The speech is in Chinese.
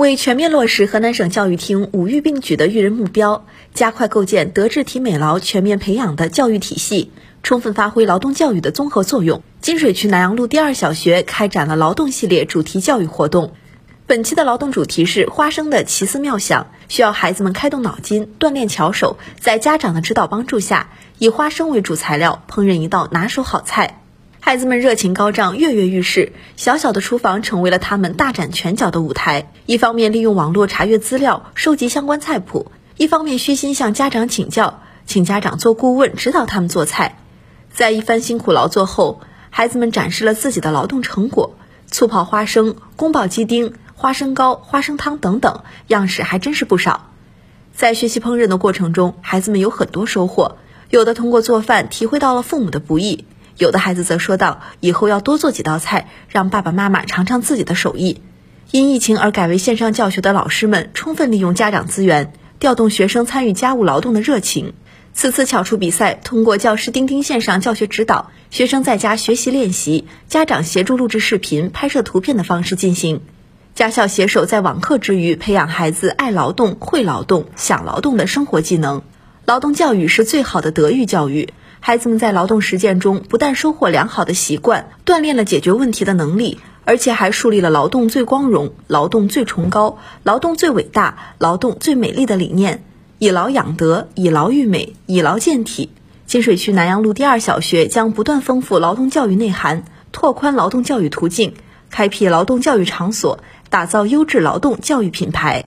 为全面落实河南省教育厅五育并举的育人目标，加快构建德智体美劳全面培养的教育体系，充分发挥劳动教育的综合作用，金水区南阳路第二小学开展了劳动系列主题教育活动。本期的劳动主题是花生的奇思妙想，需要孩子们开动脑筋，锻炼巧手，在家长的指导帮助下，以花生为主材料烹饪一道拿手好菜。孩子们热情高涨，跃跃欲试。小小的厨房成为了他们大展拳脚的舞台。一方面利用网络查阅资料，收集相关菜谱；一方面虚心向家长请教，请家长做顾问，指导他们做菜。在一番辛苦劳作后，孩子们展示了自己的劳动成果：醋泡花生、宫保鸡丁、花生糕、花生汤等等，样式还真是不少。在学习烹饪的过程中，孩子们有很多收获，有的通过做饭体会到了父母的不易。有的孩子则说道：“以后要多做几道菜，让爸爸妈妈尝尝自己的手艺。”因疫情而改为线上教学的老师们，充分利用家长资源，调动学生参与家务劳动的热情。此次巧厨比赛通过教师钉钉线上教学指导，学生在家学习练习，家长协助录制视频、拍摄图片的方式进行。家校携手在网课之余，培养孩子爱劳动、会劳动、想劳动的生活技能。劳动教育是最好的德育教育。孩子们在劳动实践中不但收获良好的习惯，锻炼了解决问题的能力，而且还树立了劳动最光荣、劳动最崇高、劳动最伟大、劳动最美丽的理念。以劳养德，以劳育美，以劳健体。金水区南阳路第二小学将不断丰富劳动教育内涵，拓宽劳动教育途径，开辟劳动教育场所，打造优质劳动教育品牌。